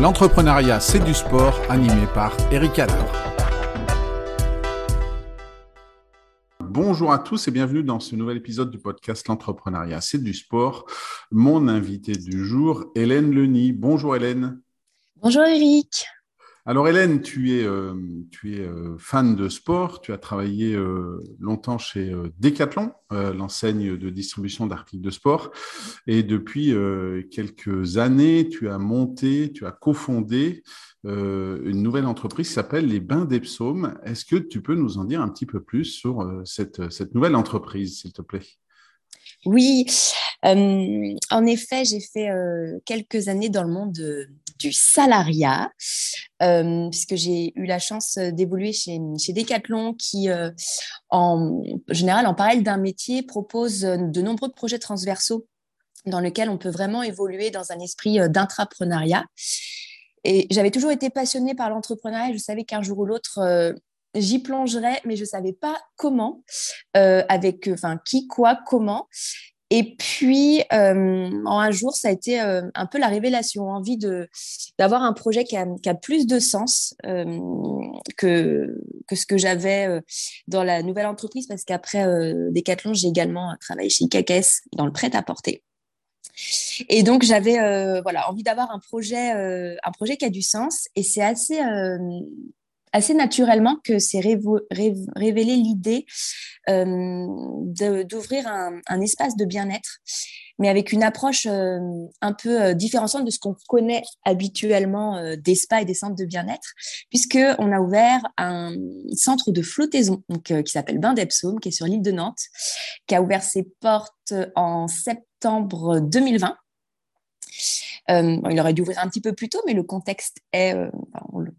L'entrepreneuriat, c'est du sport, animé par Eric Adler. Bonjour à tous et bienvenue dans ce nouvel épisode du podcast L'entrepreneuriat, c'est du sport. Mon invité du jour, Hélène Leny. Bonjour Hélène. Bonjour Eric. Alors Hélène, tu es, euh, euh, fan de sport, tu as travaillé euh, longtemps chez Decathlon, l'enseigne de distribution d'articles de sport, et depuis quelques années, tu as monté, tu as cofondé une nouvelle entreprise qui s'appelle les Bains d'Epsaume. Est-ce que tu peux nous en dire un petit peu plus sur cette, cette nouvelle entreprise, s'il te plaît? Oui, en effet, j'ai fait quelques années dans le monde du salariat, euh, puisque j'ai eu la chance euh, d'évoluer chez, chez Decathlon, qui, euh, en général, en parallèle d'un métier, propose de nombreux projets transversaux dans lesquels on peut vraiment évoluer dans un esprit d'intrapreneuriat. Et j'avais toujours été passionnée par l'entrepreneuriat. Je savais qu'un jour ou l'autre, j'y plongerais, mais je ne savais pas comment, avec enfin qui, quoi, comment. Et puis, euh, en un jour, ça a été euh, un peu la révélation, envie de d'avoir un projet qui a, plus de sens euh, que, que ce que j'avais dans la nouvelle entreprise, parce qu'après Decathlon, j'ai également travaillé chez IKKS dans le prêt-à-porter. Et donc, j'avais voilà, envie d'avoir un projet, un projet qui a du sens. Et c'est assez assez naturellement que c'est révélé l'idée euh, d'ouvrir un, espace de bien-être, mais avec une approche euh, un peu euh, différenciante de ce qu'on connaît habituellement des spas et des centres de bien-être, puisqu'on a ouvert un centre de flottaison donc, qui s'appelle Bain d'Epsaume, qui est sur l'île de Nantes, qui a ouvert ses portes en septembre 2020 euh, il aurait dû ouvrir un petit peu plus tôt, mais le contexte est, euh,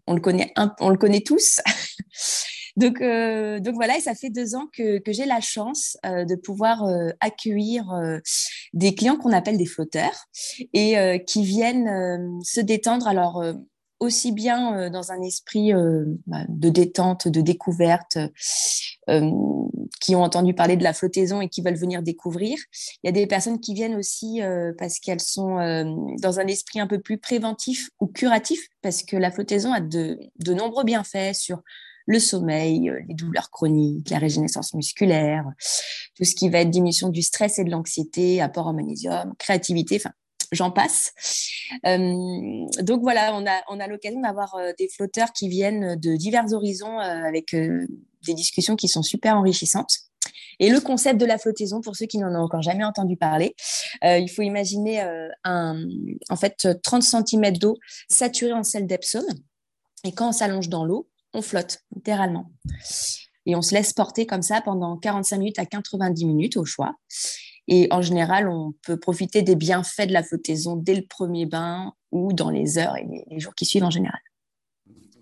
on, le connaît, on le connaît tous. donc, euh, donc voilà, et ça fait deux ans que, j'ai la chance de pouvoir accueillir des clients qu'on appelle des flotteurs et qui viennent se détendre. Alors aussi bien dans un esprit bah, de détente, de découverte, qui ont entendu parler de la flottaison et qui veulent venir découvrir. Il y a des personnes qui viennent aussi euh, parce qu'elles sont euh, dans un esprit un peu plus préventif ou curatif, parce que la flottaison a de, nombreux bienfaits sur le sommeil, euh, les douleurs chroniques, la régénérescence musculaire, tout ce qui va être diminution du stress et de l'anxiété, apport en magnésium, créativité, enfin j'en passe. donc voilà, on a, on a l'occasion d'avoir des flotteurs qui viennent de divers horizons avec des discussions qui sont super enrichissantes. Et le concept de la flottaison, pour ceux qui n'en ont encore jamais entendu parler, euh, il faut imaginer euh, un, en fait 30 cm d'eau saturée en sel d'Epsom. Et quand on s'allonge dans l'eau, on flotte, littéralement. Et on se laisse porter comme ça pendant 45 minutes à 90 minutes au choix. Et en général, on peut profiter des bienfaits de la flottaison dès le premier bain ou dans les heures et les jours qui suivent en général.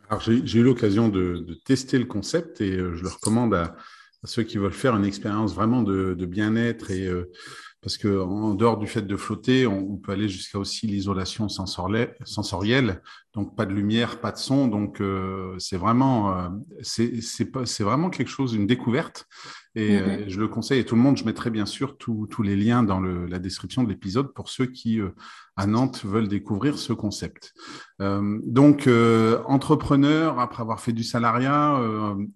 Alors, j'ai eu l'occasion de, tester le concept et euh, je le recommande à, ceux qui veulent faire une expérience vraiment de, de bien-être et euh, parce que en dehors du fait de flotter, on, peut aller jusqu'à aussi l'isolation sensorielle, donc pas de lumière, pas de son, donc euh, c'est vraiment euh, c'est vraiment quelque chose, une découverte. Et mm-hmm. euh, je le conseille à tout le monde. Je mettrai bien sûr tous les liens dans le, la description de l'épisode pour ceux qui à Nantes veulent découvrir ce concept. donc entrepreneur après avoir fait du salariat,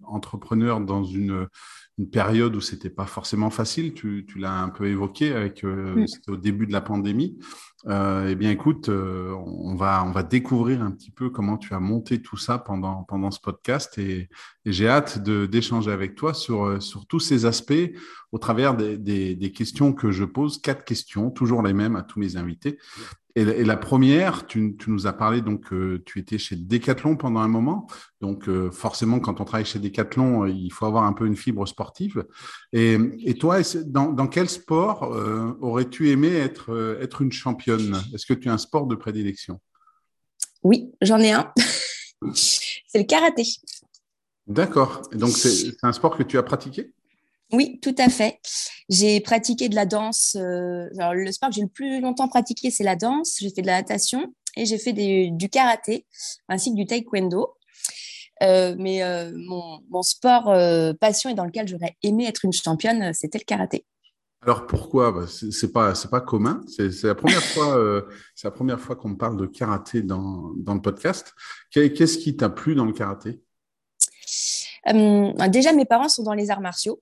entrepreneur dans une une période où c'était pas forcément facile. Tu, tu l'as un peu évoqué avec euh, au début de la pandémie. Euh, eh bien, écoute, euh, on va on va découvrir un petit peu comment tu as monté tout ça pendant pendant ce podcast et, j'ai hâte de d'échanger avec toi sur sur tous ces aspects au travers des, des, des questions que je pose. Quatre questions, toujours les mêmes à tous mes invités. Et, la première, tu, nous as parlé, donc euh, tu étais chez Decathlon pendant un moment. Donc euh, forcément, quand on travaille chez Decathlon, euh, il faut avoir un peu une fibre sportive. Et, toi, dans, quel sport aurais-tu aimé être, être une championne? Est-ce que tu as un sport de prédilection? Oui, j'en ai un. c'est le karaté. D'accord. Donc c'est un sport que tu as pratiqué? Oui, tout à fait. J'ai pratiqué de la danse. Euh, le sport que j'ai le plus longtemps pratiqué, c'est la danse. J'ai fait de la natation et j'ai fait du karaté ainsi que du taekwondo. Euh, mais euh, mon, sport passion et dans lequel j'aurais aimé être une championne, c'était le karaté. Alors pourquoi? Bah, C'est pas c'est pas commun. C'est la première fois c'est la première fois qu'on me parle de karaté dans, dans le podcast. Qu'est-ce qui t'a plu dans le karaté? Déjà mes parents sont dans les arts martiaux.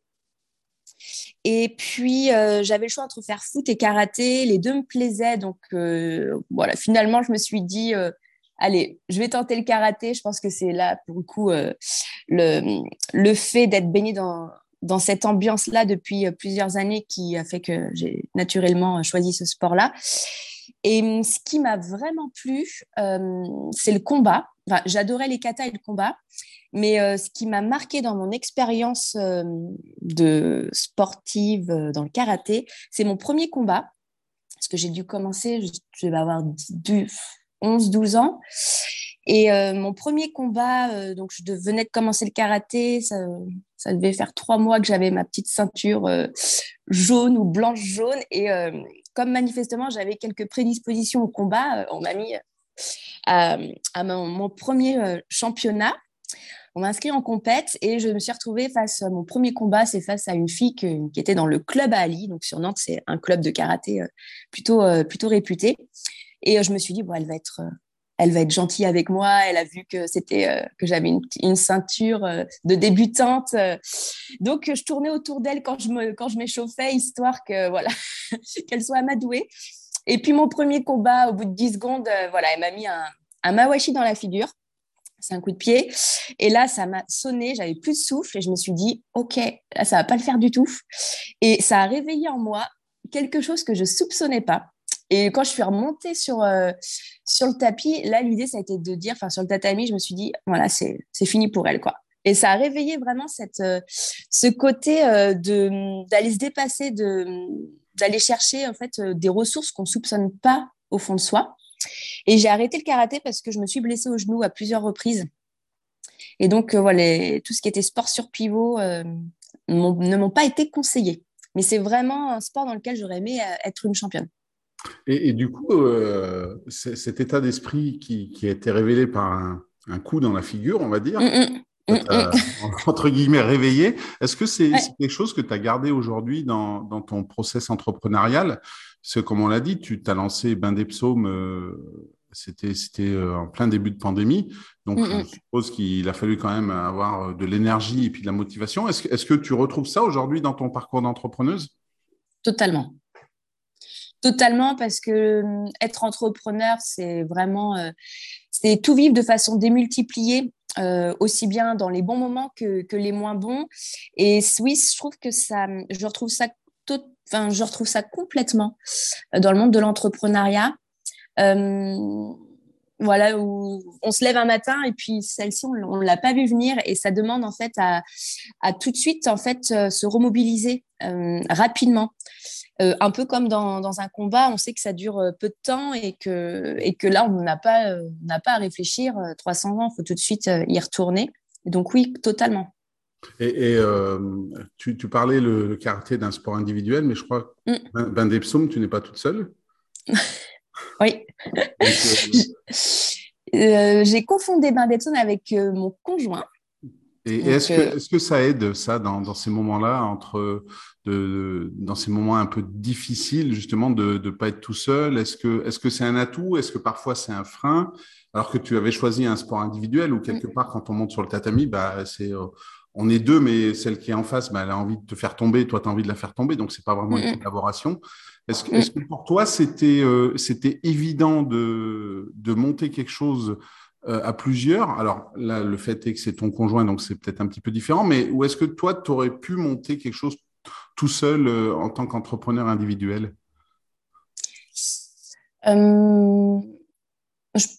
Et puis euh, j'avais le choix entre faire foot et karaté. Les deux me plaisaient donc voilà. Finalement je me suis dit allez, je vais tenter le karaté. Je pense que c'est là, pour le coup, le, le fait d'être baigné dans, dans cette ambiance-là depuis euh, plusieurs années qui a fait que j'ai naturellement euh, choisi ce sport-là. Et hum, ce qui m'a vraiment plu, euh, c'est le combat. J'adorais les katas et le combat, mais ce qui m'a marqué dans mon expérience de sportive dans le karaté, c'est mon premier combat, parce que j'ai dû commencer, je vais avoir 11-12 ans. Et mon premier combat, donc je venais de commencer le karaté, ça, devait faire trois mois que j'avais ma petite ceinture euh, jaune ou blanche-jaune. Et euh, comme manifestement, j'avais quelques prédispositions au combat, euh, on m'a mis à, mon, premier championnat. On m'a inscrit en compète et je me suis retrouvée face à mon premier combat, c'est face à une fille qui était dans le club à Ali. Donc sur Nantes, c'est un club de karaté plutôt, plutôt réputé. Et je me suis dit, bon, elle va être elle va être gentille avec moi. Elle a vu que c'était euh, que j'avais une, ceinture euh, de débutante. donc je tournais autour d'elle quand je me quand je m'échauffais histoire que voilà qu'elle soit amadouée. Et puis mon premier combat au bout de 10 secondes, euh, voilà, elle m'a mis un, un mawashi dans la figure. C'est un coup de pied. Et là, ça m'a sonné, j'avais plus de souffle et je me suis dit, OK, là, ça va pas le faire du tout. Et ça a réveillé en moi quelque chose que je soupçonnais pas. Et quand je suis remontée sur, euh, sur le tapis, là, l'idée, ça a été de dire, enfin, sur le tatami, je me suis dit, voilà, c'est fini pour elle, quoi. Et ça a réveillé vraiment cette, euh, ce côté de d'aller se dépasser, d'aller chercher, en fait, des ressources qu'on soupçonne pas au fond de soi. Et j'ai arrêté le karaté parce que je me suis blessée au genou à plusieurs reprises. Et donc, voilà, tout ce qui était sport sur pivot ne m'ont pas été conseillés. Mais c'est vraiment un sport dans lequel j'aurais aimé être une championne. Et, du coup, euh, cet état d'esprit qui, a été révélé par un, coup dans la figure, on va dire, mm, mm, mm, entre guillemets réveillé, est-ce que c'est quelque chose que tu as gardé aujourd'hui dans, ton process entrepreneurial? Parce que, comme on l'a dit, tu t'as lancé Bain des Psaumes, euh, c'était euh, en plein début de pandémie. Donc, je suppose qu'il a fallu quand même avoir de l'énergie et puis de la motivation. Est-ce est que tu retrouves ça aujourd'hui dans ton parcours d'entrepreneuse? Totalement. Totalement, parce que hum, être entrepreneur, c'est vraiment, euh, c'est tout vivre de façon démultipliée, euh, aussi bien dans les bons moments que, les moins bons. Et oui, je trouve que ça, je retrouve ça, enfin, je retrouve ça complètement euh, dans le monde de l'entrepreneuriat. Hum, voilà, où on se lève un matin et puis celle-ci, on ne l'a pas vu venir et ça demande en fait à tout de suite en fait se remobiliser rapidement. Euh, un peu comme dans, un combat, on sait que ça dure euh, peu de temps et que, et que là, on n'a pas, euh, n'a pas à réfléchir 300 ans, il faut tout de suite y retourner. donc oui, totalement. Et, tu, parlais le, karaté d'un sport individuel, mais je crois que mm. Ben Depsum, tu n'es pas toute seule? Oui. J'ai confondé Ben Depsum avec mon conjoint. Et est-ce que, ça aide, ça, dans, ces moments-là, entre de, dans ces moments un peu difficiles, justement, de ne pas être tout seul Est-ce que c'est -ce c'est un atout? Est-ce que parfois c'est un frein? Alors que tu avais choisi un sport individuel ou quelque mm. part, quand on monte sur le tatami, bah, c'est, euh, on est deux, mais celle qui est en face, bah, elle a envie de te faire tomber, toi, tu as envie de la faire tomber. Donc, c'est pas vraiment une collaboration. Est-ce que, est que, pour toi, c'était euh, évident de, de monter quelque chose euh, à plusieurs? Alors là, le fait est que c'est ton conjoint, donc c'est peut-être un petit peu différent, mais où est-ce que toi, tu aurais pu monter quelque chose tout seul euh, en tant qu'entrepreneur individuel? Euh,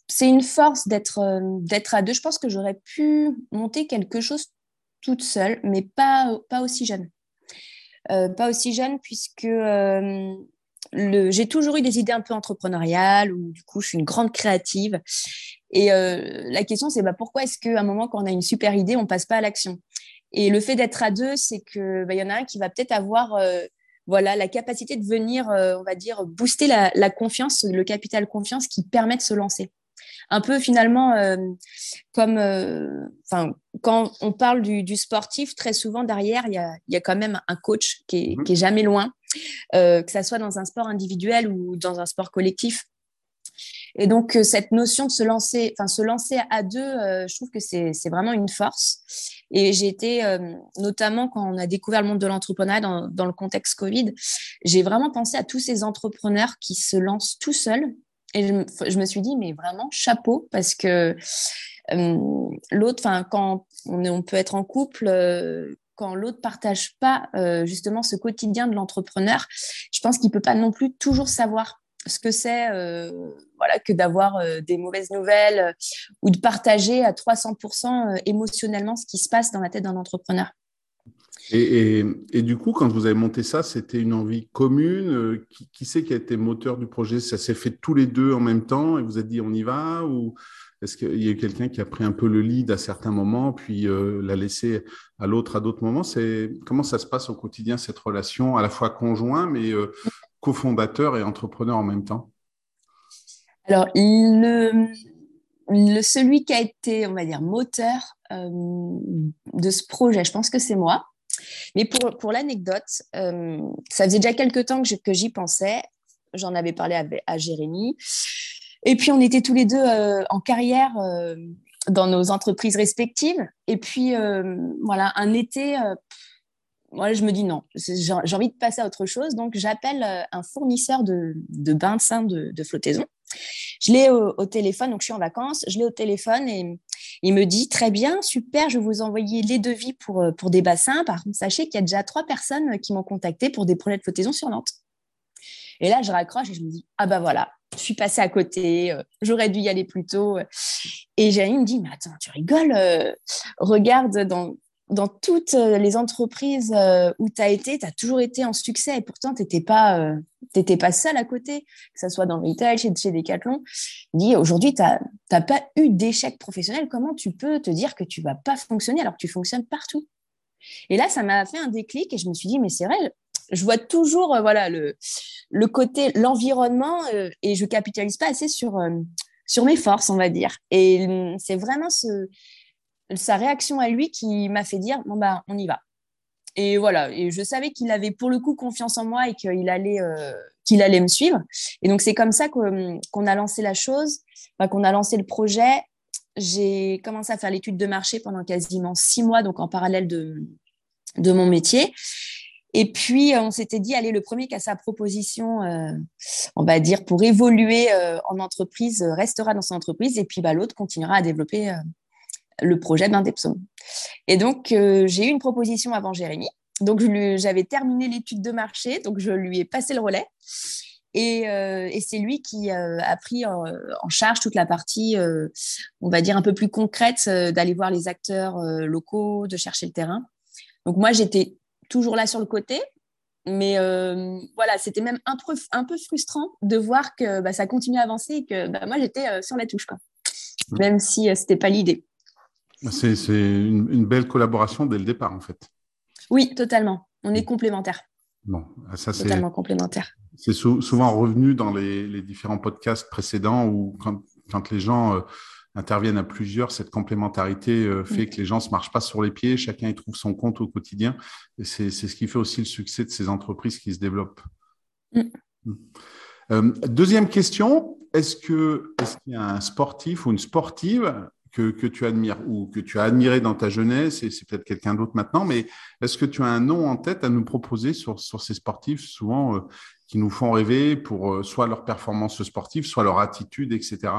C'est une force d'être d'être à deux. Je pense que j'aurais pu monter quelque chose toute seule, mais pas, aussi jeune. pas aussi jeune puisque j'ai toujours eu des idées un peu entrepreneuriales ou du coup je suis une grande créative et euh, la question, c'est bah, pourquoi est-ce qu'à un moment, quand on a une super idée, on passe pas à l'action? Et le fait d'être à deux, c'est que bah, y en a un qui va peut-être avoir euh, voilà, la capacité de venir, euh, on va dire, booster la, confiance, le capital confiance qui permet de se lancer. Un peu finalement comme, enfin, quand on parle du, sportif, très souvent derrière, il y a, y a, quand même un coach qui est, mmh qui est jamais loin que ça soit dans un sport individuel ou dans un sport collectif. Et donc, cette notion de se lancer, enfin, se lancer à deux, je trouve que c'est vraiment une force. Et j'ai été, notamment quand on a découvert le monde de l'entrepreneuriat dans, dans, le contexte Covid, j'ai vraiment pensé à tous ces entrepreneurs qui se lancent tout seuls. Et je, me suis dit, mais vraiment, chapeau, parce que l'autre, enfin, quand on, peut être en couple, quand l'autre partage pas justement ce quotidien de l'entrepreneur, je pense qu'il peut pas non plus toujours savoir ce que c'est voilà, que d'avoir des mauvaises nouvelles ou de partager à 300% émotionnellement ce qui se passe dans la tête d'un entrepreneur. Et, et, du coup, quand vous avez monté ça, c'était une envie commune Qui, qui c'est qui a été moteur du projet? Ça s'est fait tous les deux en même temps et vous avez dit on y va? Ou est-ce qu'il y a eu quelqu'un qui a pris un peu le lead à certains moments, puis euh, l'a laissé à l'autre à d'autres moments? Comment ça se passe au quotidien cette relation, à la fois conjoint, mais euh, cofondateur et entrepreneur en même temps Alors, le, celui qui a été, on va dire, moteur euh, de ce projet, je pense que c'est moi. Mais pour, pour l'anecdote, ça faisait déjà quelques temps que j'y pensais. J'en avais parlé à, Jérémy. Et puis, on était tous les deux euh, en carrière euh, dans nos entreprises respectives. Et puis, euh, voilà, un été, moi, je me dis non, j'ai envie de passer à autre chose. Donc, j'appelle un fournisseur de, de bains de sein de, flottaison. Je l'ai au, téléphone, donc je suis en vacances, je l'ai au téléphone et il me dit très bien, super, je vais vous envoyer les devis pour, pour des bassins. Par contre, sachez qu'il y a déjà trois personnes qui m'ont contacté pour des projets de flottaison sur Nantes. Et là, je raccroche et je me dis, ah bah voilà, je suis passée à côté, euh, j'aurais dû y aller plus tôt. Et Jérémy me dit, mais attends, tu rigoles, euh, regarde dans, dans toutes les entreprises euh, où tu as été, tu as toujours été en succès et pourtant tu n'étais pas, pas seul à côté, que ce soit dans le retail, chez, chez Decathlon. Dit, aujourd'hui, tu n'as pas eu d'échec professionnel, comment tu peux te dire que tu vas pas fonctionner alors que tu fonctionnes partout? Et là, ça m'a fait un déclic et je me suis dit, mais c'est vrai, je vois toujours euh, voilà le, le côté l'environnement euh, et je capitalise pas assez sur euh, sur mes forces on va dire. Et hum, c'est vraiment ce, sa réaction à lui qui m'a fait dire bon bah on y va. Et voilà. Et je savais qu'il avait pour le coup confiance en moi et qu'il allait qu'il allait me suivre. Et donc c'est comme ça qu'on a lancé la chose qu'on a lancé le projet. J'ai commencé à faire l'étude de marché pendant quasiment six mois donc en parallèle de de mon métier. Et puis, on s'était dit, allez, le premier qui a sa proposition, euh, on va dire, pour évoluer euh, en entreprise, euh, restera dans son entreprise. Et puis, bah, l'autre continuera à développer le projet d'un Depsom. Et donc, j'ai eu une proposition avant Jérémy. Donc, j'avais terminé l'étude de marché. Donc, je lui ai passé le relais. Et, et c'est lui qui a pris en, en, charge toute la partie, on va dire, un peu plus concrète, d'aller voir les acteurs locaux, de chercher le terrain. Donc, moi, j'étais toujours là sur le côté. Mais euh, voilà, c'était même un peu, un peu frustrant de voir que bah, ça continuait à avancer et que bah, moi, j'étais euh, sur la touche, quoi. même si euh, ce n'était pas l'idée. C'est une, belle collaboration dès le départ, en fait. Oui, totalement. On est complémentaires. Bon, ça, c'est totalement complémentaires. C'est souvent revenu dans les, les, différents podcasts précédents où quand, quand les gens interviennent à plusieurs, cette complémentarité euh, fait que les gens ne se marchent pas sur les pieds, chacun y trouve son compte au quotidien. Et c'est ce qui fait aussi le succès de ces entreprises qui se développent. Mm. Euh, deuxième question, est-ce qu'il est y a un sportif ou une sportive que, tu admires ou que tu as admiré dans ta jeunesse, et c'est peut-être quelqu'un d'autre maintenant, mais est-ce que tu as un nom en tête à nous proposer sur, sur ces sportifs, souvent euh, qui nous font rêver pour soit leur performance sportive, soit leur attitude, etc.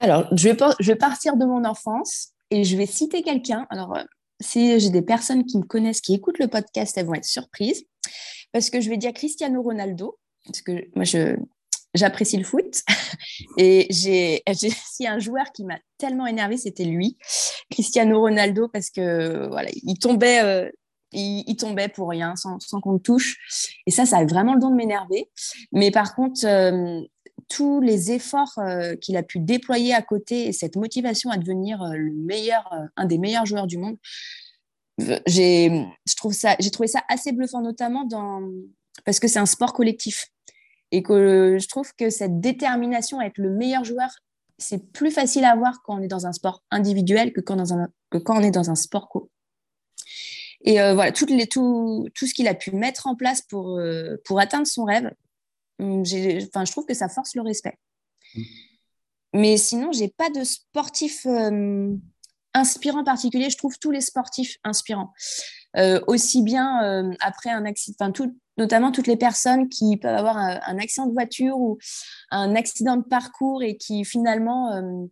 Alors, je vais, je vais partir de mon enfance et je vais citer quelqu'un. Alors, euh, si j'ai des personnes qui me connaissent, qui écoutent le podcast, elles vont être surprises. Parce que je vais dire Cristiano Ronaldo, parce que moi, je, j'apprécie le foot. Et j'ai, si un joueur qui m'a tellement énervé, c'était lui, Cristiano Ronaldo, parce que voilà, il tombait, euh, il, tombait pour rien, sans, sans qu'on le touche. Et ça, ça a vraiment le don de m'énerver. Mais par contre, euh, tous les efforts euh, qu'il a pu déployer à côté et cette motivation à devenir le meilleur, un des meilleurs joueurs du monde, j'ai trouvé ça assez bluffant, notamment dans, parce que c'est un sport collectif et que je trouve que cette détermination à être le meilleur joueur, c'est plus facile à avoir quand on est dans un sport individuel que quand, dans un, que quand on est dans un sport co. Et voilà, toutes les, tout, tout ce qu'il a pu mettre en place pour, pour atteindre son rêve, hum, enfin, je trouve que ça force le respect. Mmh. Mais sinon, j'ai pas de sportif inspirant particulier. Je trouve tous les sportifs inspirants. Aussi bien après un accident, notamment toutes les personnes qui peuvent avoir un, accident de voiture ou un accident de parcours et qui finalement euh,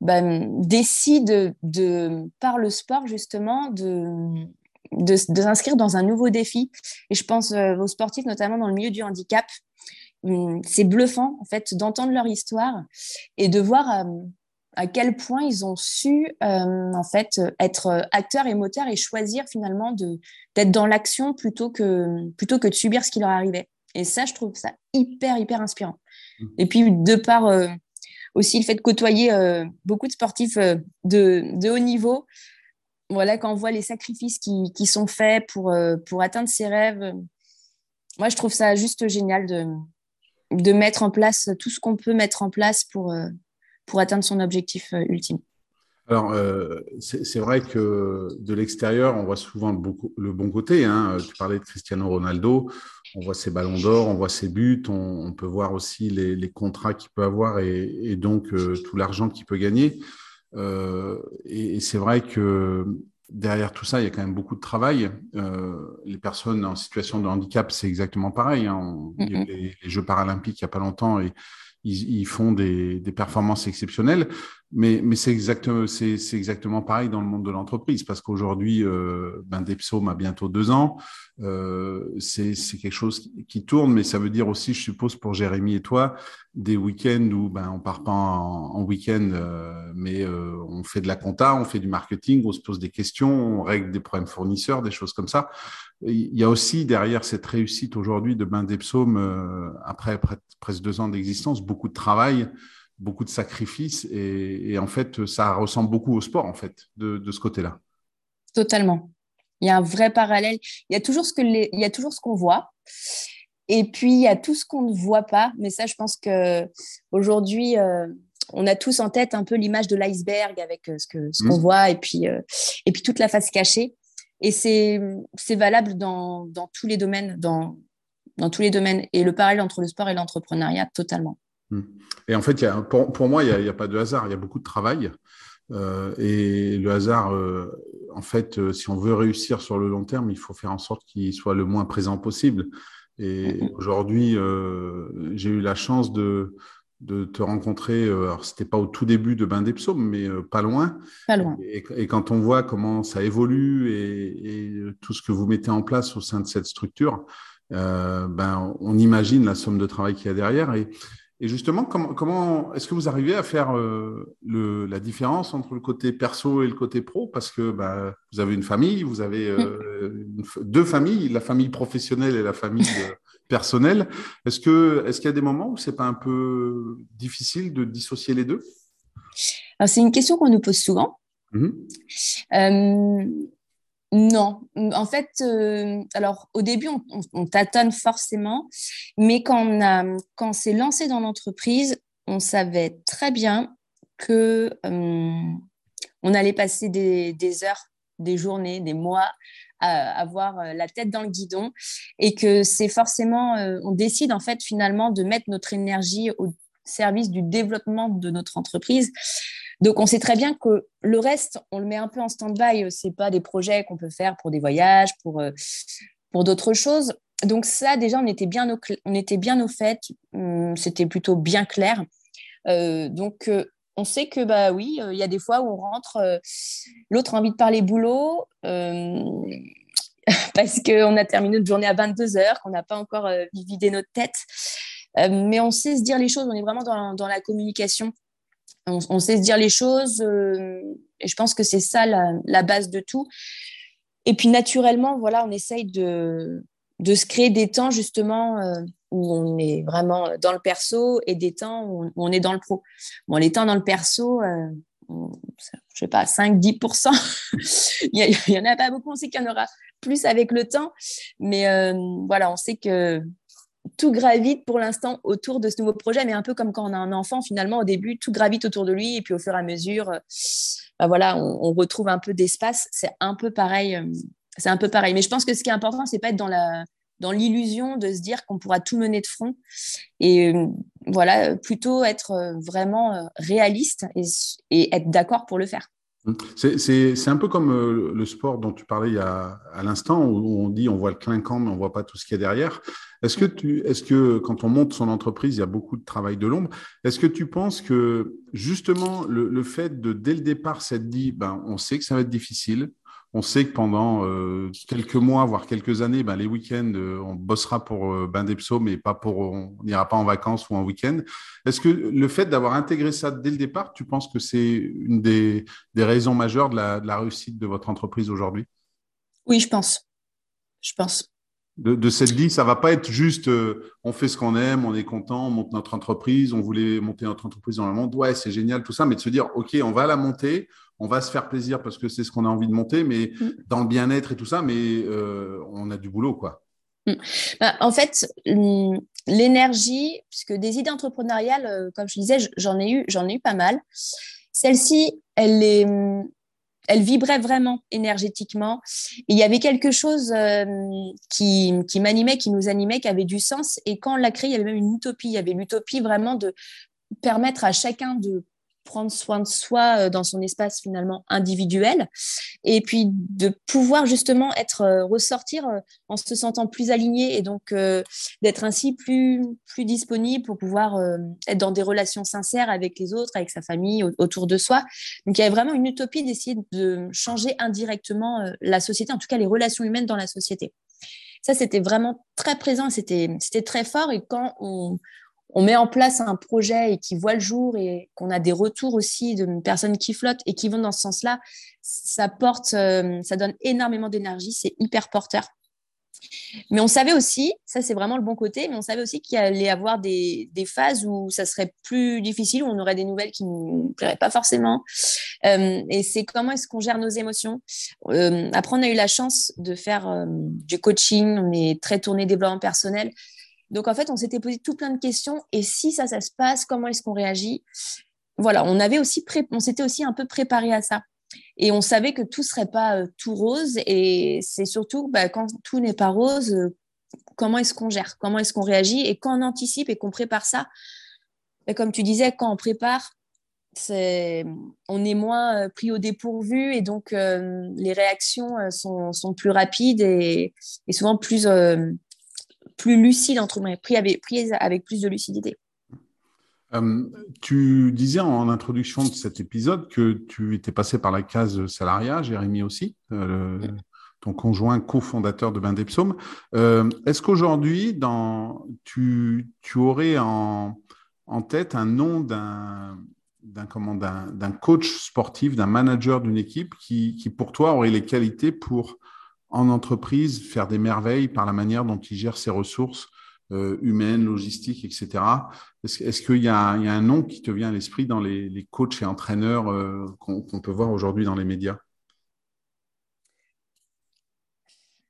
bah, décident de, par le sport justement de, de, s'inscrire dans un nouveau défi. Et je pense euh, aux sportifs, notamment dans le milieu du handicap. Hum, c'est bluffant en fait d'entendre leur histoire et de voir euh, à quel point ils ont su euh, en fait être acteurs et moteurs et choisir finalement de d'être dans l'action plutôt que plutôt que de subir ce qui leur arrivait. Et ça, je trouve ça hyper hyper inspirant. Mmh. Et puis de par euh, aussi le fait de côtoyer euh, beaucoup de sportifs de, de, haut niveau, voilà quand on voit les sacrifices qui, qui sont faits pour pour atteindre ses rêves, moi je trouve ça juste génial de de mettre en place tout ce qu'on peut mettre en place pour pour atteindre son objectif euh, ultime. Alors, euh, c'est vrai que de l'extérieur, on voit souvent le, bon, côté. Hein. Tu parlais de Cristiano Ronaldo, on voit ses ballons d'or, on voit ses buts, on, peut voir aussi les, contrats qu'il peut avoir et, donc euh, tout l'argent qu'il peut gagner. et, c'est vrai que derrière tout ça, il y a quand même beaucoup de travail. les personnes en situation de handicap, c'est exactement pareil. Hein. Il y a eu les, les, Jeux paralympiques il n'y a pas longtemps et ils, font des, performances exceptionnelles. Mais, mais c'est exactement, exactement pareil dans le monde de l'entreprise parce qu'aujourd'hui, euh, ben Depsome a bientôt deux ans. Euh, c'est, quelque chose qui tourne, mais ça veut dire aussi, je suppose, pour Jérémy et toi, des week-ends où ben, on part pas en, week-end, euh, mais euh, on fait de la compta, on fait du marketing, on se pose des questions, on règle des problèmes fournisseurs, des choses comme ça. Il y a aussi derrière cette réussite aujourd'hui de Bain Depsome, euh, après, après presque deux ans d'existence, beaucoup de travail beaucoup de sacrifices et, en fait, ça ressemble beaucoup au sport, en fait, de, ce côté-là. Totalement. Il y a un vrai parallèle. Il y a toujours ce que il y a toujours ce qu'on voit. Et puis, il y a tout ce qu'on ne voit pas. Mais ça, je pense que aujourd'hui, euh, on a tous en tête un peu l'image de l'iceberg avec euh, ce qu'on ce qu'on mmh. voit et puis, euh, et puis toute la face cachée. Et c'est valable dans, dans, tous les domaines, dans, dans tous les domaines. Et le parallèle entre le sport et l'entrepreneuriat, totalement. Hmm. Et en fait, pour, moi, il n'y a, pas de hasard, il y a beaucoup de travail. Euh, et le hasard, euh, en fait, euh, si on veut réussir sur le long terme, il faut faire en sorte qu'il soit le moins présent possible. Et mm-hmm. aujourd'hui, j'ai eu la chance de, de te rencontrer. alors, c'était pas au tout début de Bain des Psaumes, mais pas loin. Pas loin. Et, quand on voit comment ça évolue et, et, tout ce que vous mettez en place au sein de cette structure, ben, on imagine la somme de travail qu'il y a derrière. Et, et justement, comment, comment est-ce que vous arrivez à faire euh, le, la différence entre le côté perso et le côté pro? Parce que bah, vous avez une famille, vous avez euh, deux familles, la famille professionnelle et la famille euh, personnelle. Est-ce que est-ce qu'il y a des moments où c'est pas un peu difficile de dissocier les deux? C'est une question qu'on nous pose souvent. Mmh non, en fait, euh, alors au début, on, tâtonne forcément, mais quand on, a, quand s'est lancé dans l'entreprise, on savait très bien que euh, on allait passer des, heures, des journées, des mois à avoir euh, la tête dans le guidon et que c'est forcément, on décide en fait finalement de mettre notre énergie au service du développement de notre entreprise. Donc, on sait très bien que le reste, on le met un peu en stand-by. Ce pas des projets qu'on peut faire pour des voyages, pour, euh, pour d'autres choses. Donc, ça, déjà, on était bien au, on était bien au fait. Hum, c'était plutôt bien clair. Euh, donc, euh, on sait que, bah oui, il y a des fois où on rentre, l'autre a envie de parler boulot. parce qu'on a terminé notre journée à 22 heures, qu'on n'a pas encore vidé notre tête. Mais on sait se dire les choses, on est vraiment dans, la communication on, sait se dire les choses euh, et je pense que c'est ça la, base de tout. Et puis naturellement, voilà, on essaye de, de se créer des temps justement euh, où on est vraiment dans le perso et des temps où on, est dans le pro. Bon, les temps dans le perso, euh, je sais pas, 5-10%, il n'y en a pas beaucoup, on sait qu'il y en aura plus avec le temps, mais voilà, on sait que tout gravite pour l'instant autour de ce nouveau projet, mais un peu comme quand on a un enfant, finalement, au début, tout gravite autour de lui, et puis au fur et à mesure, euh, bah voilà, on, retrouve un peu d'espace. C'est un peu pareil euh, c'est un peu pareil. Mais je pense que ce qui est important, c'est pas être dans la dans l'illusion de se dire qu'on pourra tout mener de front et voilà plutôt être vraiment réaliste et être d'accord pour le faire. C'est un peu comme euh, le sport dont tu parlais il y a, à l'instant, où on dit on voit le clinquant, mais on voit pas tout ce qu'il y a derrière. Est-ce que, tu, est-ce que quand on monte son entreprise, il y a beaucoup de travail de l'ombre. Est-ce que tu penses que justement le, le fait de dès le départ s'être dit, ben, on sait que ça va être difficile, on sait que pendant euh, quelques mois, voire quelques années, ben, les week-ends, euh, on bossera pour euh, Bain des Psaumes, mais pas pour, on n'ira pas en vacances ou en week-end. Est-ce que le fait d'avoir intégré ça dès le départ, tu penses que c'est une des, raisons majeures de la, réussite de votre entreprise aujourd'hui? Oui, je pense. Je pense. De, cette vie, ça va pas être juste on fait ce qu'on aime, on est content, on monte notre entreprise, on voulait monter notre entreprise dans le monde, ouais, c'est génial tout ça, mais de se dire ok, on va la monter, on va se faire plaisir parce que c'est ce qu'on a envie de monter, mais mm. dans le bien-être et tout ça, mais euh, on a du boulot, quoi. Mm. Bah, en fait, l'énergie, puisque des idées entrepreneuriales, euh, comme je disais, j'en ai eu, j'en ai eu pas mal. Celle-ci, elle est, elle vibrait vraiment énergétiquement. il y avait quelque chose euh, qui, qui m'animait, qui nous animait, qui avait du sens. Et quand on l'a créé, il y avait même une utopie. Il y avait l'utopie vraiment de permettre à chacun de prendre soin de soi euh, dans son espace finalement individuel. Et puis de pouvoir justement être euh, ressortir euh, en se sentant plus aligné et donc d'être ainsi plus plus disponible pour pouvoir être dans des relations sincères avec les autres avec sa famille autour de soi. Donc il y avait vraiment une utopie d'essayer de changer indirectement la société en tout cas les relations humaines dans la société. Ça c'était vraiment très présent c'était c'était très fort. Et quand on on met en place un projet et qui voit le jour et qu'on a des retours aussi de personnes qui flottent et qui vont dans ce sens-là, ça porte, euh, ça donne énormément d'énergie, c'est hyper porteur. Mais on savait aussi, ça c'est vraiment le bon côté, mais on savait aussi qu'il allait y avoir des, phases où ça serait plus difficile, où on aurait des nouvelles qui ne nous plairaient pas forcément. Euh, et c'est comment est-ce qu'on gère nos émotions. Euh, après, on a eu la chance de faire du coaching, on est très tourné développement personnel. Donc, en fait, on s'était posé tout plein de questions. Et si ça, ça se passe, comment est-ce qu'on réagit? Voilà, on avait aussi on s'était aussi un peu préparé à ça. Et on savait que tout serait pas euh, tout rose. Et c'est surtout bah, quand tout n'est pas rose, euh, comment est-ce qu'on gère? Comment est-ce qu'on réagit? Et quand on anticipe et qu'on prépare ça, bah, comme tu disais, quand on prépare, on est moins euh, pris au dépourvu et donc les réactions sont, plus rapides et souvent plus, plus lucide, entre guillemets, pris avec, plus de lucidité. Euh, tu disais en introduction de cet épisode que tu étais passé par la case salariat, Jérémy aussi, euh, ton conjoint cofondateur de Bain des Psaumes. Euh, est-ce qu'aujourd'hui, tu, tu aurais en, en, tête un nom d'un d'un coach sportif, d'un manager d'une équipe qui, qui, pour toi, aurait les qualités pour en entreprise faire des merveilles par la manière dont il gère ses ressources euh, humaines, logistiques, etc. Est-ce qu'il y, a un nom qui te vient à l'esprit dans les, coachs et entraîneurs euh, qu'on peut voir aujourd'hui dans les médias?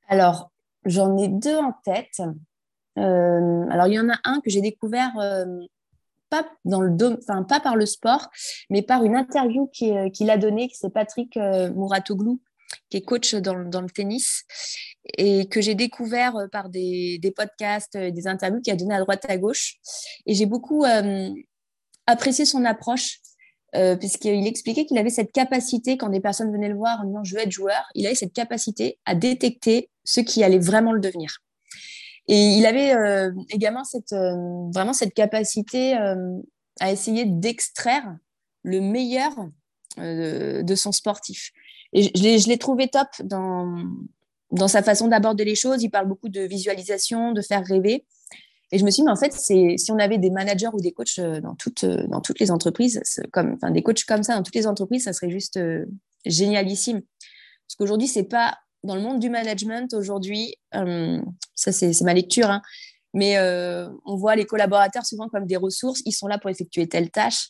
Alors, j'en ai deux en tête. Euh, alors, il y en a un que j'ai découvert pas, dans le enfin, pas par le sport, mais par une interview qu'il a donnée, c'est Patrick Mouratoglou, coach dans, le tennis et que j'ai découvert euh, par des, podcasts, euh, des interviews qui a donné à droite à gauche. Et j'ai beaucoup euh, apprécié son approche puisqu'il expliquait qu'il avait cette capacité, quand des personnes venaient le voir en disant je veux être joueur, il avait cette capacité à détecter ceux qui allaient vraiment le devenir. Et il avait également cette, vraiment cette capacité à essayer d'extraire le meilleur de son sportif. Je l'ai trouvé top dans, sa façon d'aborder les choses. Il parle beaucoup de visualisation, de faire rêver. Et je me suis dit, mais en fait, si on avait des managers ou des coachs euh, dans toutes, euh, dans toutes les entreprises, comme, des coachs comme ça dans toutes les entreprises, ça serait juste euh, génialissime. Parce qu'aujourd'hui, c'est pas dans le monde du management, aujourd'hui, ça c'est ma lecture, hein, mais on voit les collaborateurs souvent comme des ressources, ils sont là pour effectuer telle tâche.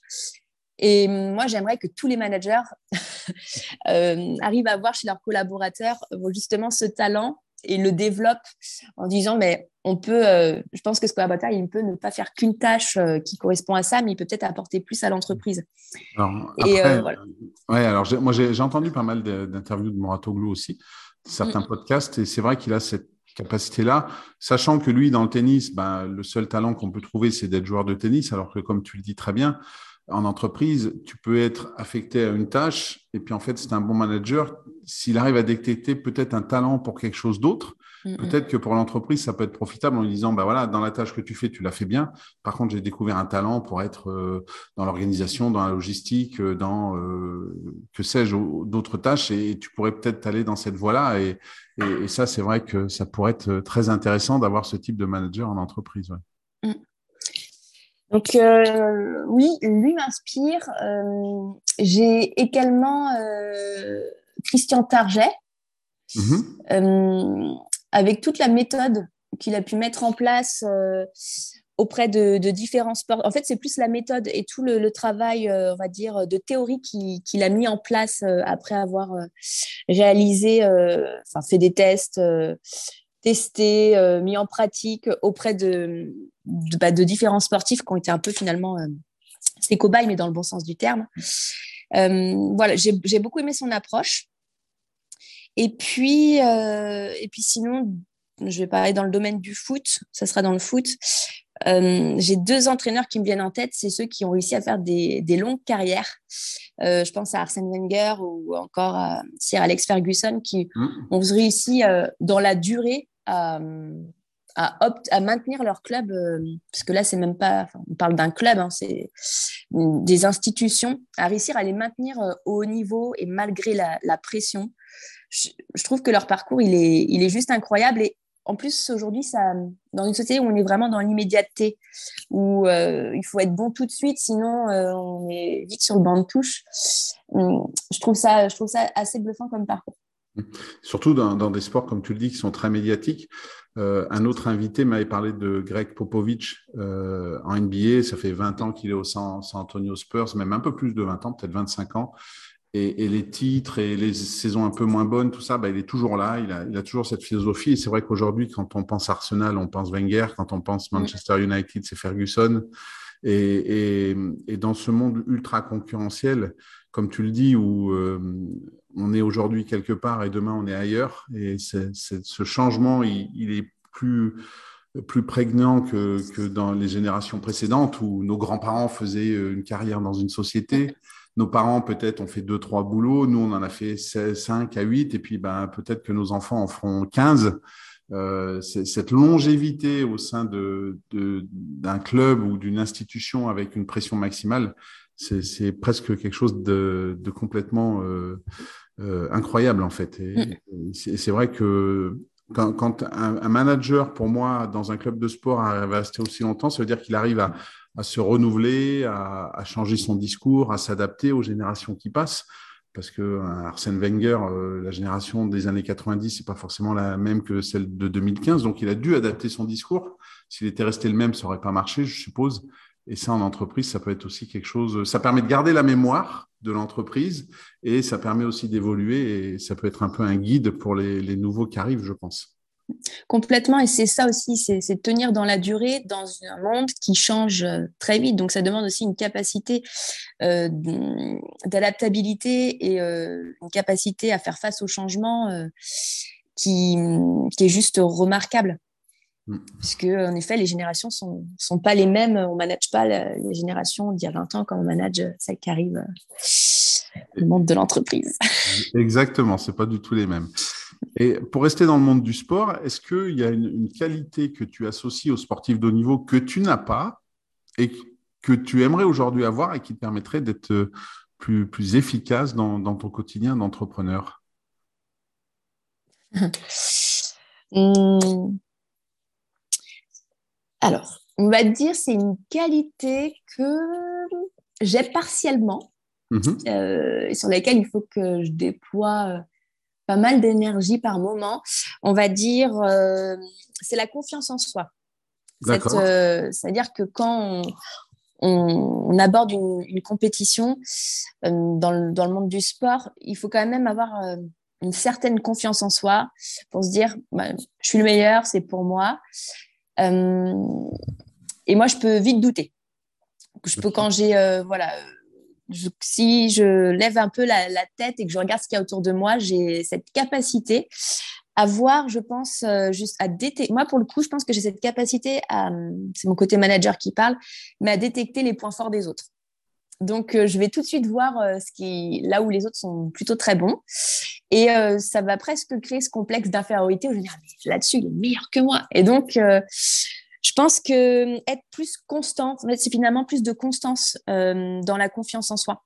Et moi, j'aimerais que tous les managers euh, arrivent à voir chez leurs collaborateurs euh, justement ce talent et le développent en disant mais on peut, euh, je pense que ce collaborateur il peut ne pas faire qu'une tâche qui correspond à ça, mais il peut peut-être apporter plus à l'entreprise. et ouais, alors moi j'ai entendu pas mal d'interviews de Moratoglou aussi. certains podcasts et c'est vrai qu'il a cette capacité-là, sachant que lui, dans le tennis, ben, le seul talent qu'on peut trouver, c'est d'être joueur de tennis, alors que comme tu le dis très bien, en entreprise, tu peux être affecté à une tâche et puis en fait, c'est un bon manager. S'il arrive à détecter peut-être un talent pour quelque chose d'autre, peut-être que pour l'entreprise, ça peut être profitable en lui disant, bah voilà, dans la tâche que tu fais, tu l'as fait bien. Par contre, j'ai découvert un talent pour être euh, dans l'organisation, dans la logistique, euh, dans, euh, que sais-je, d'autres tâches et, tu pourrais peut-être aller dans cette voie-là. Et, et, ça, c'est vrai que ça pourrait être très intéressant d'avoir ce type de manager en entreprise. Mm. Donc euh, oui, lui m'inspire. Euh, j'ai également euh, Christian Target, mm-hmm. avec toute la méthode qu'il a pu mettre en place auprès de, différents sports. En fait, c'est plus la méthode et tout le, travail, on va dire, de théorie qu'il a mis en place après avoir réalisé, enfin fait des tests testé, mis en pratique auprès de, bah, de, différents sportifs qui ont été un peu finalement euh, ses cobayes, mais dans le bon sens du terme. Euh, voilà, j'ai beaucoup aimé son approche. Et puis, et puis sinon, je vais parler dans le domaine du foot, ça sera dans le foot. j'ai deux entraîneurs qui me viennent en tête, c'est ceux qui ont réussi à faire des, des longues carrières. je pense à Arsène Wenger ou encore à Sir Alex Ferguson qui mmh. ont réussi dans la durée à, à, maintenir leur club, euh, parce que là, c'est même pas, on parle d'un club, hein, c'est des institutions, à réussir à les maintenir euh, au haut niveau et malgré la, pression. Je, trouve que leur parcours, il est, il est juste incroyable. Et en plus, aujourd'hui, dans une société où on est vraiment dans l'immédiateté, où euh, il faut être bon tout de suite, sinon on est vite sur le banc de touche. Hum, je trouve ça, je trouve ça assez bluffant comme parcours. Surtout dans, des sports, comme tu le dis, qui sont très médiatiques. Euh, un autre invité m'avait parlé de Greg Popovich euh, en NBA. Ça fait 20 ans qu'il est au San, Antonio Spurs, même un peu plus de 20 ans, peut-être 25 ans. Et, les titres et les saisons un peu moins bonnes, tout ça, bah, il est toujours là. Il a, il a toujours cette philosophie. Et c'est vrai qu'aujourd'hui, quand on pense Arsenal, on pense Wenger. Quand on pense. Manchester United, c'est Ferguson. Et, et, et, dans ce monde ultra concurrentiel, comme tu le dis, où euh, on est aujourd'hui quelque part et demain on est ailleurs. Et ce changement, il, est plus, plus prégnant que, que, dans les générations précédentes où nos grands-parents faisaient euh, une carrière dans une société. Nos parents, peut-être, ont fait deux, trois boulots. Nous, on en a fait 5 à 8. Et puis, ben, peut-être que nos enfants en feront 15. Euh, cette longévité au sein de, d'un club ou d'une institution avec une pression maximale, c'est, presque quelque chose de, complètement euh, euh, incroyable en fait. Et, mm. c'est vrai que quand, un, manager, pour moi, dans un club de sport, arrive à rester aussi longtemps, ça veut dire qu'il arrive à, se renouveler, à, changer son discours, à s'adapter aux générations qui passent. Parce que Arsène Wenger, euh, la génération des années 90, c'est pas forcément la même que celle de 2015. Donc, il a dû adapter son discours. S'il était resté le même, ça aurait pas marché, je suppose. Et ça, en entreprise, ça peut être aussi quelque chose. Ça permet de garder la mémoire de l'entreprise et ça permet aussi d'évoluer et ça peut être un peu un guide pour les, nouveaux qui arrivent, je pense. Complètement, et c'est ça aussi, c'est tenir dans la durée dans un monde qui change euh, très vite. Donc ça demande aussi une capacité euh, d'adaptabilité et euh, une capacité à faire face au changement qui, qui, est juste remarquable. Mm. Puisque, en effet, les générations ne sont, sont, pas les mêmes. On ne manage pas les générations d'il y a 20 ans quand on manage celles qui arrivent euh, le monde de l'entreprise. Exactement, ce pas du tout les mêmes. Et pour rester dans le monde du sport, est-ce qu'il y a une, qualité que tu associes aux sportifs de haut niveau que tu n'as pas et que tu aimerais aujourd'hui avoir et qui te permettrait d'être plus, plus efficace dans, dans ton quotidien d'entrepreneur? Hmm. Alors, on va dire c'est une qualité que j'ai partiellement mhm. euh, et sur laquelle il faut que je déploie euh, pas mal d'énergie par moment. On va dire euh, c'est la confiance en soi. C'est-à-dire que quand on, aborde une, compétition dans le, monde du sport, il faut quand même avoir une certaine confiance en soi pour se dire bah, je suis le meilleur, c'est pour moi. Euh, et moi, je peux vite douter. Je peux, quand j'ai, euh, voilà, si je lève un peu la, tête et que je regarde ce qu'il y a autour de moi, j'ai cette capacité à voir, je pense, euh, juste à détecter. Moi, pour le coup, je pense que j'ai cette capacité à, c'est mon côté manager qui parle, mais à détecter les points forts des autres. Donc, euh, je vais tout de suite voir euh, ce qui, là où les autres sont plutôt très bons. Et ça va presque créer ce complexe d'infériorité où je vais dire, là-dessus, il est meilleur que moi. Et donc, je pense que être plus constant, c'est finalement plus de constance dans la confiance en soi.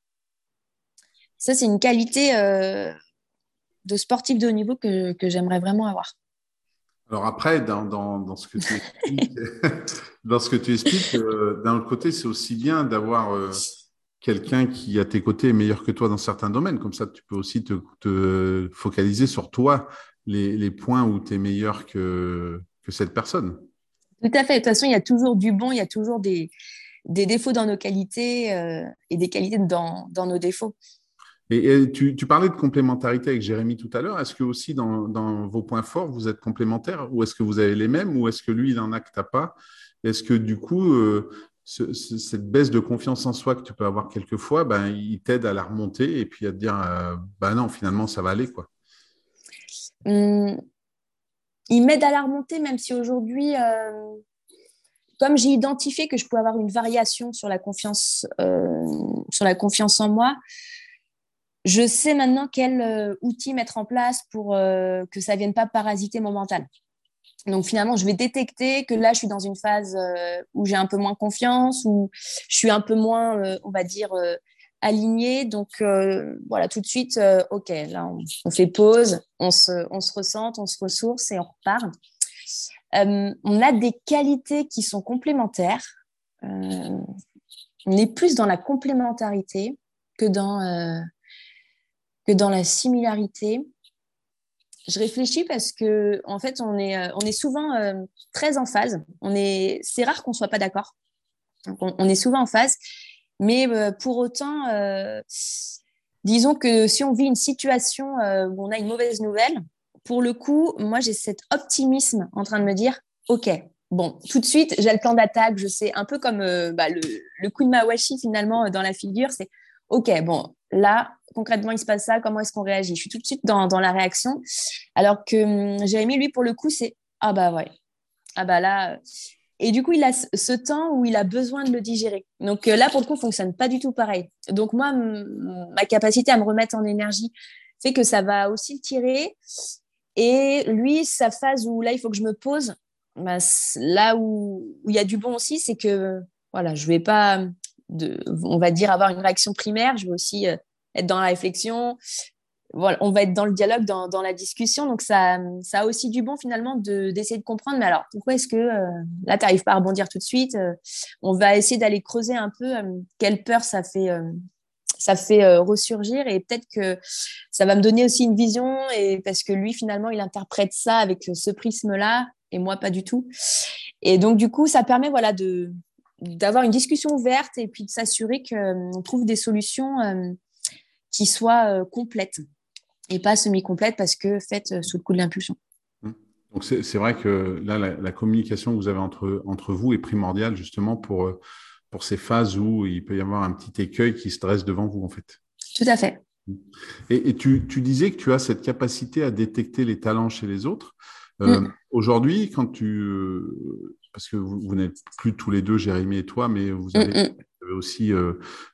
Ça, c'est une qualité de sportif de haut niveau que, j'aimerais vraiment avoir. Alors après, dans, ce que tu expliques, dans ce que tu expliques, euh, d'un côté, c'est aussi bien d'avoir euh, quelqu'un qui à tes côtés est meilleur que toi dans certains domaines. Comme ça, tu peux aussi te, focaliser sur toi, les, points où tu es meilleur que, que cette personne. Tout à fait. De toute façon, il y a toujours du bon, il y a toujours des, défauts dans nos qualités euh, et des qualités dans, dans nos défauts. Et, tu, parlais de complémentarité avec Jérémy tout à l'heure. Est-ce que aussi dans, vos points forts, vous êtes complémentaires? Ou est-ce que vous avez les mêmes? Ou est-ce que lui, il en a que tu pas? Est-ce que du coup, euh, cette baisse de confiance en soi que tu peux avoir quelquefois, ben, il t'aide à la remonter et puis à te dire, ben non, finalement, ça va aller quoi hum, Il m'aide à la remonter, même si aujourd'hui, euh, comme j'ai identifié que je pouvais avoir une variation sur la confiance, confiance en moi, je sais maintenant quel euh, outil mettre en place pour euh, que ça ne vienne pas parasiter mon mental. Donc finalement, je vais détecter que là, je suis dans une phase euh, où j'ai un peu moins confiance, où je suis un peu moins, on va dire, alignée. Donc voilà, tout de suite, ok, là, on, fait pause, on se, on se ressente, on se ressource et on repart. on a des qualités qui sont complémentaires. on est plus dans la complémentarité que dans que dans la similarité. Je réfléchis parce que en fait, on est, euh, on est souvent euh, très en phase. On est, c'est rare qu'on soit pas d'accord. On, est souvent en phase, mais euh, pour autant, disons que si on vit une situation où on a une mauvaise nouvelle, pour le coup, moi j'ai cet optimisme en train de me dire, ok, bon, tout de suite, j'ai le plan d'attaque, je sais, un peu comme bah, le, le, coup de Mawashi finalement dans la figure, c'est ok, bon, là, concrètement, il se passe ça, comment est-ce qu'on réagit? Je suis tout de suite dans, la réaction. Alors que hum, Jérémy, lui, pour le coup, c'est ah bah ouais, ah bah là. Euh. Et du coup, il a ce temps où il a besoin de le digérer. Donc euh, là, pour le coup, ne fonctionne pas du tout pareil. Donc moi, ma capacité à me remettre en énergie fait que ça va aussi le tirer. Et lui, sa phase où là, il faut que je me pose, bah, là où, il y a du bon aussi, c'est que voilà, je vais pas, de, on va dire, avoir une réaction primaire. Je vais aussi euh, être dans la réflexion. Voilà, on va être dans le dialogue, dans, la discussion. Donc, ça, ça a aussi du bon finalement d'essayer de, comprendre. Mais alors, pourquoi est-ce que euh, là, tu n'arrives pas à rebondir tout de suite euh, On va essayer d'aller creuser un peu euh, quelle peur ça fait, ça fait ressurgir. Et peut-être que ça va me donner aussi une vision. Et parce que lui, finalement, il interprète ça avec ce prisme-là et moi, pas du tout. Et donc, du coup, ça permet voilà, d'avoir une discussion ouverte et puis de s'assurer qu'on trouve des solutions qui soit euh, complète et pas semi-complète parce que faite euh, sous le coup de l'impulsion. Mmh. Donc c'est vrai que là, la, communication que vous avez entre, entre vous est primordiale justement pour, euh, pour ces phases où il peut y avoir un petit écueil qui se dresse devant vous en fait. Tout à fait. Mmh. Et, tu, tu, disais que tu as cette capacité à détecter les talents chez les autres. Mmh. Aujourd'hui, quand tu... parce que vous, n'êtes plus tous les deux, Jérémy et toi, mais vous avez aussi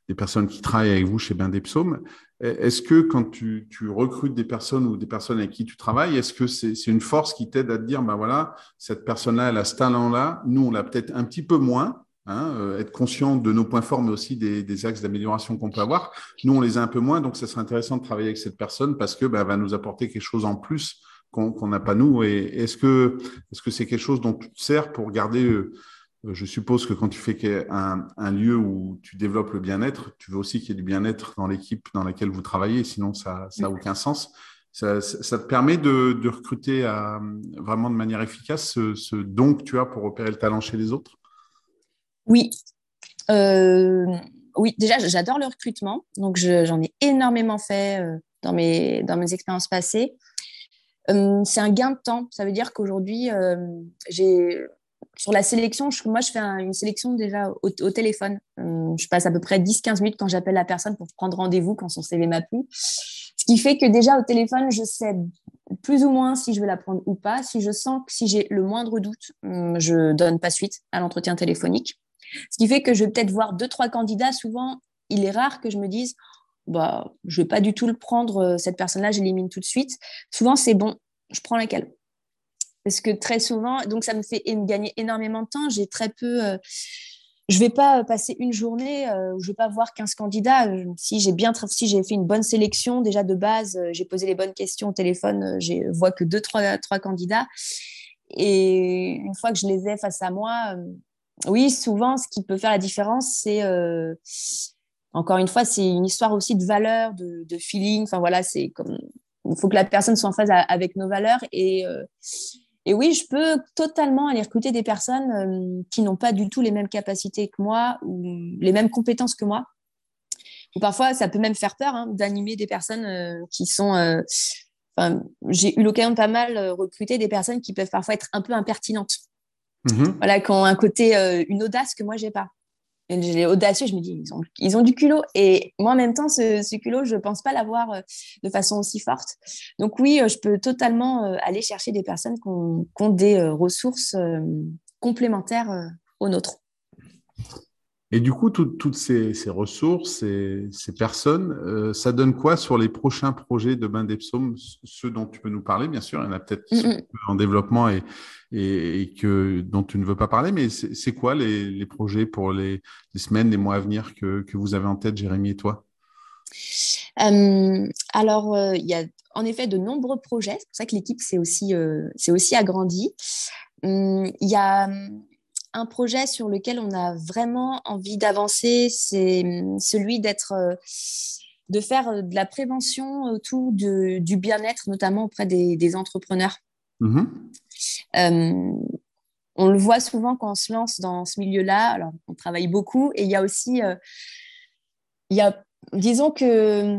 des personnes qui travaillent avec vous chez Bain des Psaumes. Est-ce que quand tu, recrutes des personnes ou des personnes avec qui tu travailles, est-ce que c'est une force qui t'aide à te dire, ben voilà, cette personne-là, elle a ce talent-là, nous, on l'a peut-être un petit peu moins, hein, euh, être conscient de nos points forts, mais aussi des, axes d'amélioration qu'on peut avoir. Nous, on les a un peu moins, donc ça serait intéressant de travailler avec cette personne parce que ben, va nous apporter quelque chose en plus qu'on n'a pas nous. Et est-ce que est-ce que c'est quelque chose dont tu te sers pour garder euh, euh, je suppose que quand tu fais un, un lieu où tu développes le bien-être, tu veux aussi qu'il y ait du bien-être dans l'équipe dans laquelle vous travaillez, sinon ça n'a aucun sens. Ça, te permet de, recruter à, vraiment de manière efficace ce, don que tu as pour repérer le talent chez les autres? Oui. Euh, oui, déjà, j'adore le recrutement. Donc, j'en ai énormément fait euh, dans, mes, dans mes expériences passées. C'est un gain de temps. Ça veut dire qu'aujourd'hui, j'ai sur la sélection, moi, je fais une sélection déjà au, téléphone. Hum, je passe à peu près 10-15 minutes quand j'appelle la personne pour prendre rendez-vous quand son CV m'a plu. Ce qui fait que déjà au téléphone, je sais plus ou moins si je vais la prendre ou pas. Si je sens que si j'ai le moindre doute, je donne pas suite à l'entretien téléphonique. Ce qui fait que je vais peut-être voir deux, trois candidats. Souvent, il est rare que je me dise, bah, je vais pas du tout le prendre, euh, cette personne-là, j'élimine tout de suite. Souvent, c'est bon, je prends laquelle. Parce que très souvent, donc ça me fait gagner énormément de temps. J'ai très peu. Euh, je vais pas passer une journée euh, où je vais pas voir 15 candidats. Si j'ai bien, si j'ai fait une bonne sélection déjà de base, j'ai posé les bonnes questions au téléphone, je vois que deux, trois, trois candidats. Et une fois que je les ai face à moi, oui, souvent, ce qui peut faire la différence, c'est encore une fois, c'est une histoire aussi de valeur, de, feeling. Enfin voilà, c'est comme il faut que la personne soit en phase avec nos valeurs et euh, et oui, je peux totalement aller recruter des personnes euh, qui n'ont pas du tout les mêmes capacités que moi ou les mêmes compétences que moi. Ou parfois, ça peut même faire peur hein, d'animer des personnes euh, qui sont. Enfin, j'ai eu l'occasion de pas mal recruter des personnes qui peuvent parfois être un peu impertinentes. Mm-hmm. Voilà, qui ont un côté, une audace que moi j'ai pas les audacieux, je me dis, ils ont, ils ont du culot. Et moi, en même temps, ce, culot, je ne pense pas l'avoir euh, de façon aussi forte. Donc oui, euh, je peux totalement euh, aller chercher des personnes qui ont, des ressources complémentaires aux nôtres. Et du coup, toutes ces, ressources, ces, ces personnes, euh, ça donne quoi sur les prochains projets de Bain d'Epsaume, ceux dont tu peux nous parler, bien sûr, il y en a peut-être qui sont en développement et, et, que, dont tu ne veux pas parler, mais c'est quoi les, projets pour les, semaines, les mois à venir que, vous avez en tête, Jérémy et toi? Euh, Alors, euh, il y a en effet de nombreux projets, c'est pour ça que l'équipe s'est aussi, aussi agrandie. Hum, il y a un projet sur lequel on a vraiment envie d'avancer, c'est hum, celui d'être, euh, de faire euh, de la prévention autour du bien-être, notamment auprès des, entrepreneurs. Mm-hmm. Hum, on le voit souvent quand on se lance dans ce milieu-là. Alors, on travaille beaucoup et il y a aussi, euh, il y a, disons que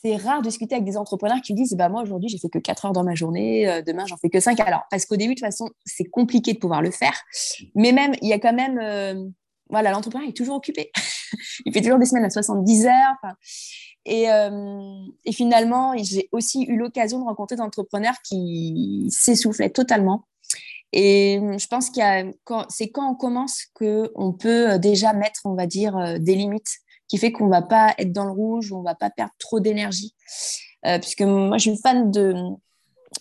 c'est rare de discuter avec des entrepreneurs qui disent bah, Moi, aujourd'hui, j'ai fait que 4 heures dans ma journée, euh, demain, j'en fais que 5. Alors, parce qu'au début, de toute façon, c'est compliqué de pouvoir le faire. Mais même, il y a quand même. Euh, voilà, l'entrepreneur est toujours occupé. il fait toujours des semaines à 70 heures. Et, euh, et, finalement, j'ai aussi eu l'occasion de rencontrer des entrepreneurs qui s'essoufflaient totalement. Et je pense que c'est quand on commence qu'on peut déjà mettre, on va dire, des limites qui fait qu'on va pas être dans le rouge, on va pas perdre trop d'énergie. Euh, puisque moi, je suis fan de,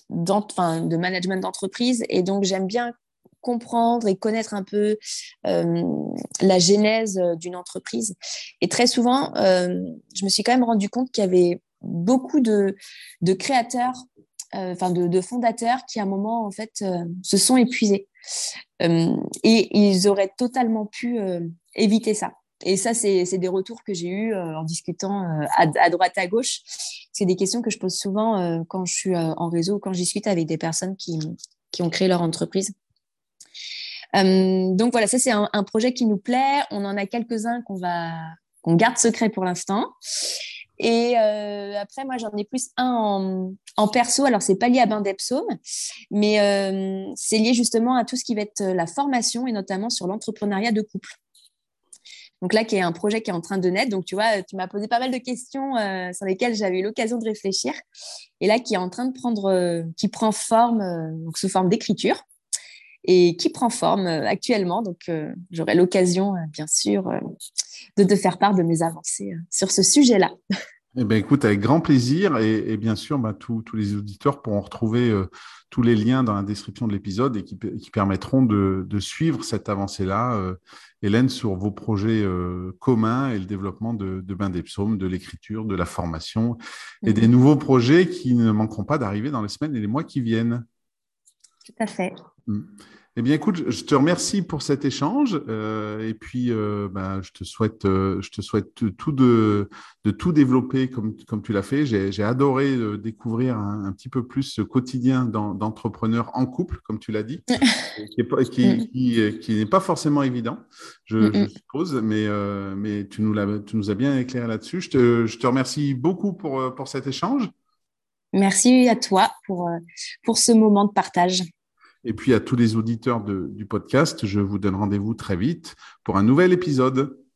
de management d'entreprise et donc j'aime bien comprendre et connaître un peu euh, la genèse euh, d'une entreprise. Et très souvent, je me suis quand même rendu compte qu'il y avait beaucoup de, de créateurs, enfin de, de, fondateurs qui à un moment en fait se sont épuisés. et ils auraient totalement pu éviter ça. Et ça, c'est des retours que j'ai eus euh, en discutant euh, à, droite, à gauche. C'est des questions que je pose souvent euh, quand je suis en réseau, quand je discute avec des personnes qui, qui ont créé leur entreprise. donc voilà, ça c'est un, projet qui nous plaît. On en a quelques-uns qu'on va qu'on garde secret pour l'instant. Et après, moi, j'en ai plus un en, perso. Alors, c'est pas lié à Bain mais c'est lié justement à tout ce qui va être la formation et notamment sur l'entrepreneuriat de couple. Donc là, qui est un projet qui est en train de naître. Donc, tu vois, tu m'as posé pas mal de questions euh, sur lesquelles j'avais eu l'occasion de réfléchir. Et là, qui est en train de prendre, euh, qui prend forme euh, sous forme d'écriture et qui prend forme actuellement. Donc, j'aurai l'occasion, bien sûr, de te faire part de mes avancées sur ce sujet-là. Eh bien, écoute, avec grand plaisir. Et, bien sûr, bah, tous les auditeurs pourront retrouver tous les liens dans la description de l'épisode et qui, permettront de, suivre cette avancée-là, Hélène, sur vos projets euh, communs et le développement de, de Bain des Psaumes, de l'écriture, de la formation et des mhm. nouveaux projets qui ne manqueront pas d'arriver dans les semaines et les mois qui viennent. Tout à fait. Mm. Eh bien, écoute, je te remercie pour cet échange euh, et puis euh, ben, je te souhaite, euh, je te souhaite tout de, de tout développer comme, comme tu l'as fait. J'ai adoré découvrir un, petit peu plus ce quotidien d'entrepreneur en couple, comme tu l'as dit, qui n'est pas, qui, qui, pas, forcément évident, je, je suppose, mais, mais tu, nous tu nous as bien éclairé là-dessus. Je te, je te remercie beaucoup pour, pour cet échange. Merci à toi pour, pour ce moment de partage. Et puis à tous les auditeurs du podcast, je vous donne rendez-vous très vite pour un nouvel épisode.